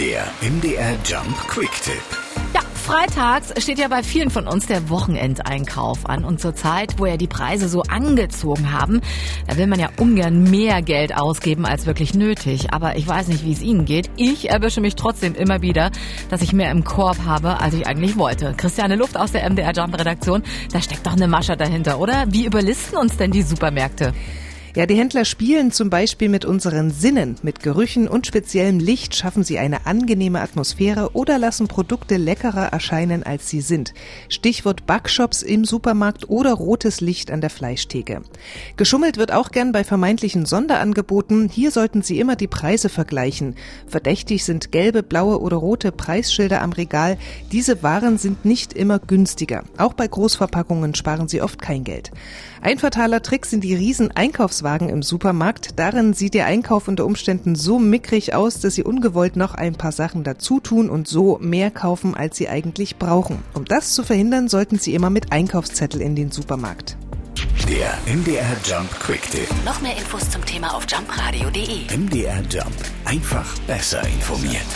Der MDR Jump Quick Tipp. Ja, freitags steht ja bei vielen von uns der Wochenendeinkauf an. Und zur Zeit, wo ja die Preise so angezogen haben, da will man ja ungern mehr Geld ausgeben als wirklich nötig. Aber ich weiß nicht, wie es Ihnen geht. Ich erwische mich trotzdem immer wieder, dass ich mehr im Korb habe, als ich eigentlich wollte. Christiane Luft aus der MDR Jump Redaktion, da steckt doch eine Masche dahinter, oder? Wie überlisten uns denn die Supermärkte? Ja, die Händler spielen zum Beispiel mit unseren Sinnen. Mit Gerüchen und speziellem Licht schaffen sie eine angenehme Atmosphäre oder lassen Produkte leckerer erscheinen, als sie sind. Stichwort Backshops im Supermarkt oder rotes Licht an der Fleischtheke. Geschummelt wird auch gern bei vermeintlichen Sonderangeboten. Hier sollten Sie immer die Preise vergleichen. Verdächtig sind gelbe, blaue oder rote Preisschilder am Regal. Diese Waren sind nicht immer günstiger. Auch bei Großverpackungen sparen Sie oft kein Geld. Ein fataler Trick sind die riesen Einkaufswagen im Supermarkt. Darin sieht der Einkauf unter Umständen so mickrig aus, dass Sie ungewollt noch ein paar Sachen dazu tun und so mehr kaufen, als Sie eigentlich brauchen. Um das zu verhindern, sollten Sie immer mit Einkaufszettel in den Supermarkt. Der MDR Jump Quick Tipp. Noch mehr Infos zum Thema auf jumpradio.de. MDR Jump. Einfach besser informiert.